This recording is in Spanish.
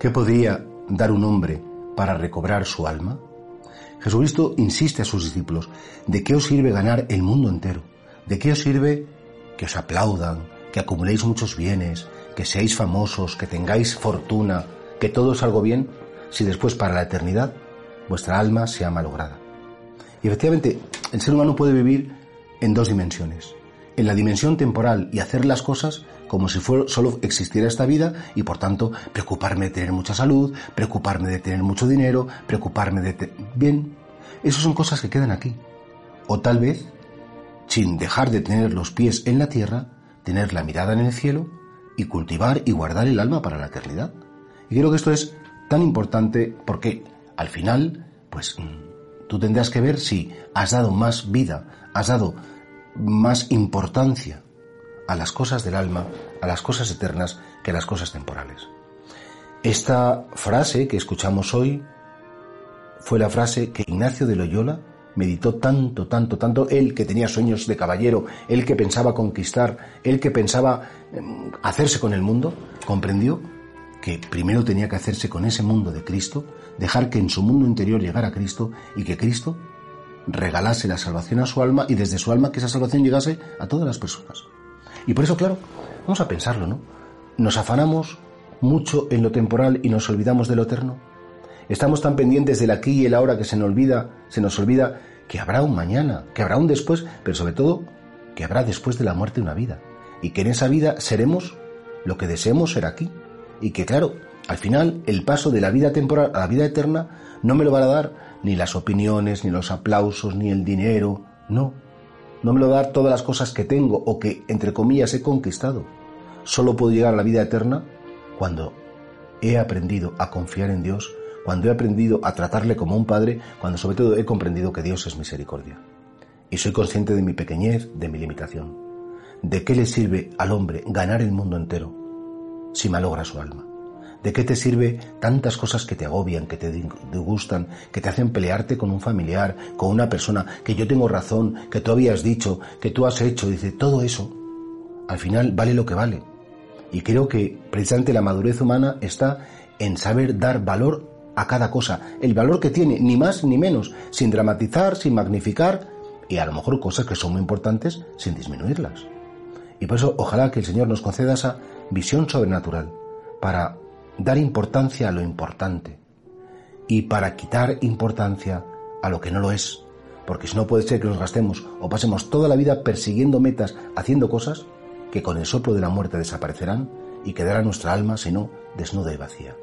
¿Qué podría dar un hombre para recobrar su alma? Jesucristo insiste a sus discípulos, ¿de qué os sirve ganar el mundo entero? ¿De qué os sirve que os aplaudan, que acumuléis muchos bienes, que seáis famosos, que tengáis fortuna, que todo salga bien, si después para la eternidad vuestra alma sea malograda? Y efectivamente, el ser humano puede vivir en dos dimensiones. En la dimensión temporal y hacer las cosas como si solo existiera esta vida y por tanto preocuparme de tener mucha salud, preocuparme de tener mucho dinero, preocuparme de... Bien, esas son cosas que quedan aquí. O tal vez, sin dejar de tener los pies en la tierra, tener la mirada en el cielo y cultivar y guardar el alma para la eternidad. Y creo que esto es tan importante porque al final, pues mm, tú tendrás que ver si has dado más vida, has dado más importancia a las cosas del alma, a las cosas eternas, que a las cosas temporales. Esta frase que escuchamos hoy fue la frase que Ignacio de Loyola meditó tanto, tanto, tanto, él que tenía sueños de caballero, él que pensaba conquistar, él que pensaba em, hacerse con el mundo, comprendió que primero tenía que hacerse con ese mundo de Cristo, dejar que en su mundo interior llegara Cristo y que Cristo regalase la salvación a su alma y desde su alma que esa salvación llegase a todas las personas. Y por eso, claro, vamos a pensarlo, ¿no? Nos afanamos mucho en lo temporal y nos olvidamos de lo eterno. Estamos tan pendientes del aquí y el ahora que se nos olvida, se nos olvida que habrá un mañana, que habrá un después, pero sobre todo que habrá después de la muerte una vida y que en esa vida seremos lo que deseemos ser aquí y que claro, al final el paso de la vida temporal a la vida eterna no me lo van a dar ni las opiniones, ni los aplausos, ni el dinero, no, no me lo dar todas las cosas que tengo o que, entre comillas, he conquistado. Solo puedo llegar a la vida eterna cuando he aprendido a confiar en Dios, cuando he aprendido a tratarle como un padre, cuando sobre todo he comprendido que Dios es misericordia. Y soy consciente de mi pequeñez, de mi limitación. ¿De qué le sirve al hombre ganar el mundo entero si malogra su alma? ¿De qué te sirve tantas cosas que te agobian, que te disgustan, que te hacen pelearte con un familiar, con una persona, que yo tengo razón, que tú habías dicho, que tú has hecho? Dice, todo eso, al final vale lo que vale. Y creo que precisamente la madurez humana está en saber dar valor a cada cosa, el valor que tiene, ni más ni menos, sin dramatizar, sin magnificar, y a lo mejor cosas que son muy importantes sin disminuirlas. Y por eso ojalá que el Señor nos conceda esa visión sobrenatural para dar importancia a lo importante y para quitar importancia a lo que no lo es. Porque si no puede ser que nos gastemos o pasemos toda la vida persiguiendo metas, haciendo cosas que con el soplo de la muerte desaparecerán y quedará nuestra alma, si no, desnuda y vacía.